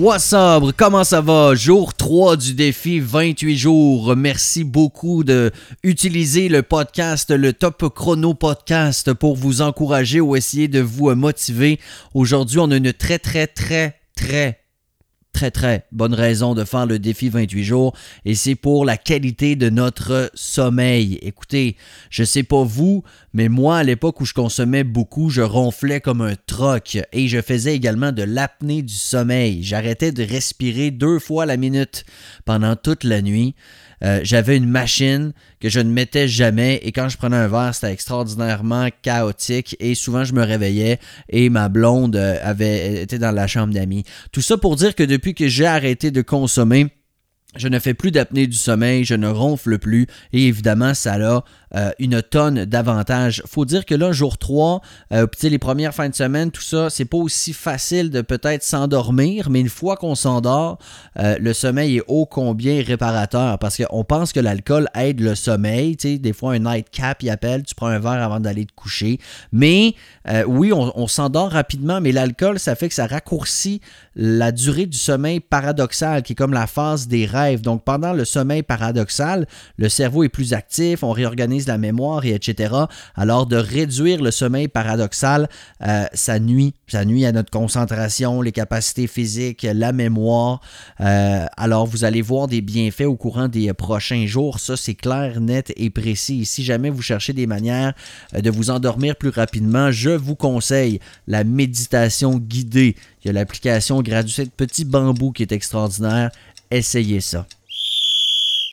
What's up? Comment ça va? Jour 3 du défi 28 jours. Merci beaucoup de utiliser le podcast, le Top Chrono Podcast pour vous encourager ou essayer de vous motiver. Aujourd'hui, on a une très, très, très, très très très bonne raison de faire le défi 28 jours et c'est pour la qualité de notre sommeil. Écoutez, je sais pas vous, mais moi à l'époque où je consommais beaucoup, je ronflais comme un troc et je faisais également de l'apnée du sommeil. J'arrêtais de respirer deux fois la minute pendant toute la nuit. Euh, j'avais une machine que je ne mettais jamais et quand je prenais un verre, c'était extraordinairement chaotique et souvent je me réveillais et ma blonde euh, avait été dans la chambre d'amis. Tout ça pour dire que depuis que j'ai arrêté de consommer, je ne fais plus d'apnée du sommeil, je ne ronfle plus et évidemment ça a euh, une tonne d'avantages. Faut dire que là, jour 3, euh, les premières fins de semaine, tout ça, c'est pas aussi facile de peut-être s'endormir, mais une fois qu'on s'endort, euh, le sommeil est ô combien réparateur parce qu'on pense que l'alcool aide le sommeil. Des fois, un night cap, il appelle, tu prends un verre avant d'aller te coucher. Mais oui, on, on s'endort rapidement, mais l'alcool, ça fait que ça raccourcit la durée du sommeil paradoxal, qui est comme la phase des rêves. Donc, pendant le sommeil paradoxal, le cerveau est plus actif, on réorganise la mémoire et etc. Alors de réduire le sommeil paradoxal, euh, ça nuit, ça nuit à notre concentration, les capacités physiques, la mémoire. Euh, alors vous allez voir des bienfaits au courant des prochains jours. Ça c'est clair, net et précis. si jamais vous cherchez des manières euh, de vous endormir plus rapidement, je vous conseille la méditation guidée. Il y a l'application gratuite Petit Bambou qui est extraordinaire. Essayez ça.